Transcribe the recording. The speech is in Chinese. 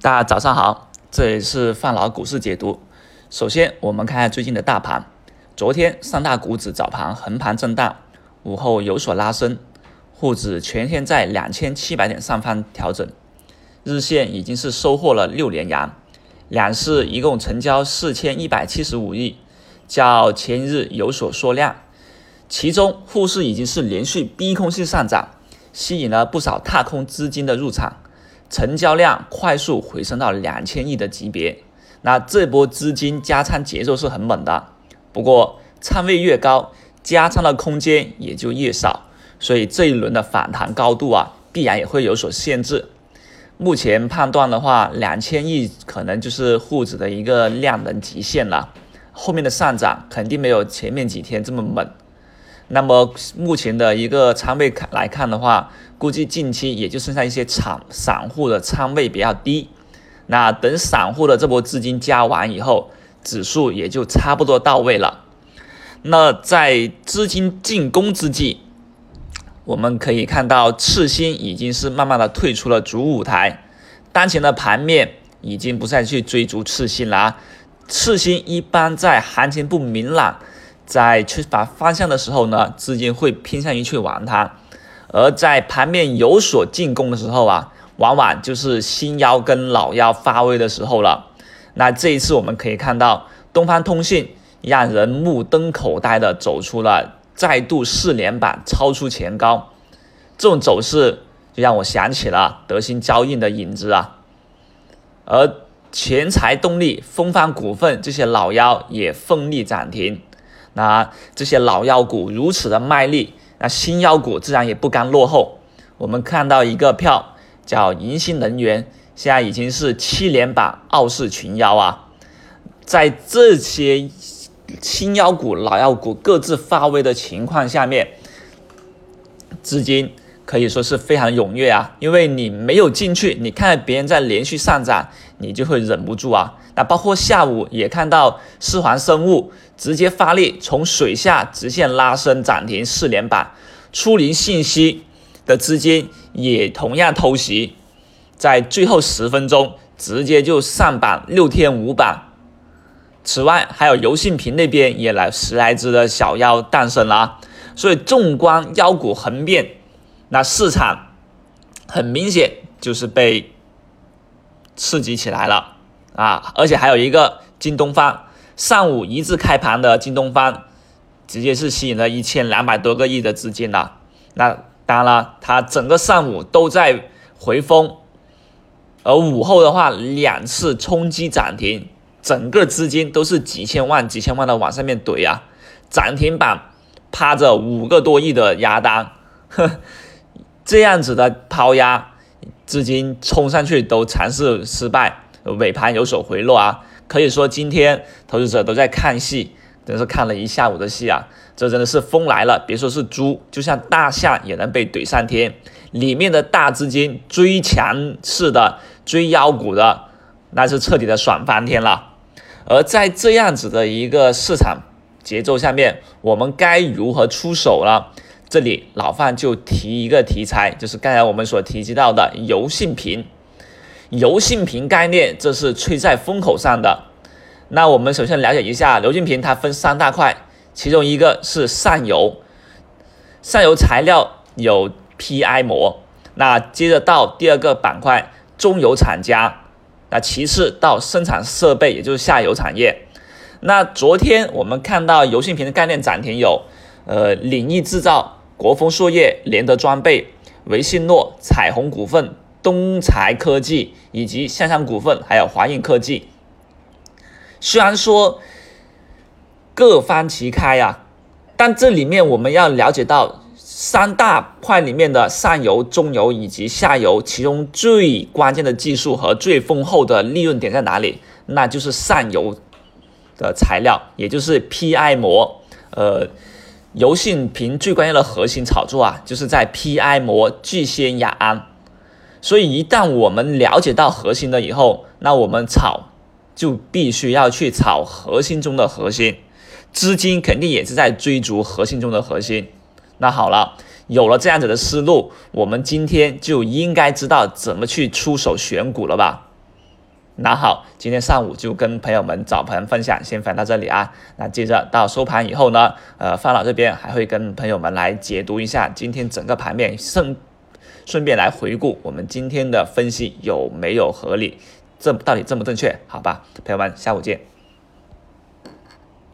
大家早上好，这里是范老股市解读。首先，我们看下最近的大盘。昨天三大股指早盘横盘震荡，午后有所拉升，沪指全天在两千七百点上方调整，日线已经是收获了六连阳，两市一共成交四千一百七十五亿，较前一日有所缩量。其中，沪市已经是连续逼空性上涨，吸引了不少踏空资金的入场。成交量快速回升到两千亿的级别，那这波资金加仓节奏是很猛的。不过仓位越高，加仓的空间也就越少，所以这一轮的反弹高度啊，必然也会有所限制。目前判断的话，两千亿可能就是沪指的一个量能极限了，后面的上涨肯定没有前面几天这么猛。那么目前的一个仓位看来看的话，估计近期也就剩下一些场散户的仓位比较低。那等散户的这波资金加完以后，指数也就差不多到位了。那在资金进攻之际，我们可以看到次新已经是慢慢的退出了主舞台。当前的盘面已经不再去追逐次新了啊。次新一般在行情不明朗。在缺乏方向的时候呢，资金会偏向于去玩它；而在盘面有所进攻的时候啊，往往就是新妖跟老妖发威的时候了。那这一次我们可以看到，东方通信让人目瞪口呆的走出了再度四连板，超出前高，这种走势就让我想起了德兴交印的影子啊。而钱财动力、风帆股份这些老妖也奋力涨停。那这些老妖股如此的卖力，那新妖股自然也不甘落后。我们看到一个票叫银星能源，现在已经是七连板傲视群妖啊。在这些新妖股、老妖股各自发威的情况下面，资金。可以说是非常踊跃啊，因为你没有进去，你看到别人在连续上涨，你就会忍不住啊。那包括下午也看到四环生物直接发力，从水下直线拉升涨停四连板，初林信息的资金也同样偷袭，在最后十分钟直接就上板六天五板。此外，还有游信平那边也来十来只的小妖诞生了，所以纵观妖股横变。那市场很明显就是被刺激起来了啊！而且还有一个京东方，上午一字开盘的京东方，直接是吸引了一千两百多个亿的资金了。那当然了，它整个上午都在回风，而午后的话两次冲击涨停，整个资金都是几千万、几千万的往上面怼啊！涨停板趴着五个多亿的压单，呵。这样子的抛压，资金冲上去都尝试失败，尾盘有所回落啊。可以说今天投资者都在看戏，真是看了一下午的戏啊。这真的是风来了，别说是猪，就像大象也能被怼上天。里面的大资金追强势的、追妖股的，那是彻底的爽翻天了。而在这样子的一个市场节奏下面，我们该如何出手呢？这里老范就提一个题材，就是刚才我们所提及到的油性瓶，油性瓶概念，这是吹在风口上的。那我们首先了解一下油性瓶，它分三大块，其中一个是上游，上游材料有 PI 膜，那接着到第二个板块中游厂家，那其次到生产设备，也就是下游产业。那昨天我们看到油性瓶的概念涨停有，呃，领益制造。国风塑业、联德装备、维信诺、彩虹股份、东财科技以及向上股份，还有华映科技。虽然说各方齐开呀，但这里面我们要了解到三大块里面的上游、中游以及下游，其中最关键的技术和最丰厚的利润点在哪里？那就是上游的材料，也就是 PI 膜，呃。油性瓶最关键的核心炒作啊，就是在 PI 膜聚酰亚胺。所以一旦我们了解到核心了以后，那我们炒就必须要去炒核心中的核心，资金肯定也是在追逐核心中的核心。那好了，有了这样子的思路，我们今天就应该知道怎么去出手选股了吧？那好，今天上午就跟朋友们早盘分享先分到这里啊。那接着到收盘以后呢，呃，范老这边还会跟朋友们来解读一下今天整个盘面，顺顺便来回顾我们今天的分析有没有合理，这到底正不正确？好吧，朋友们，下午见。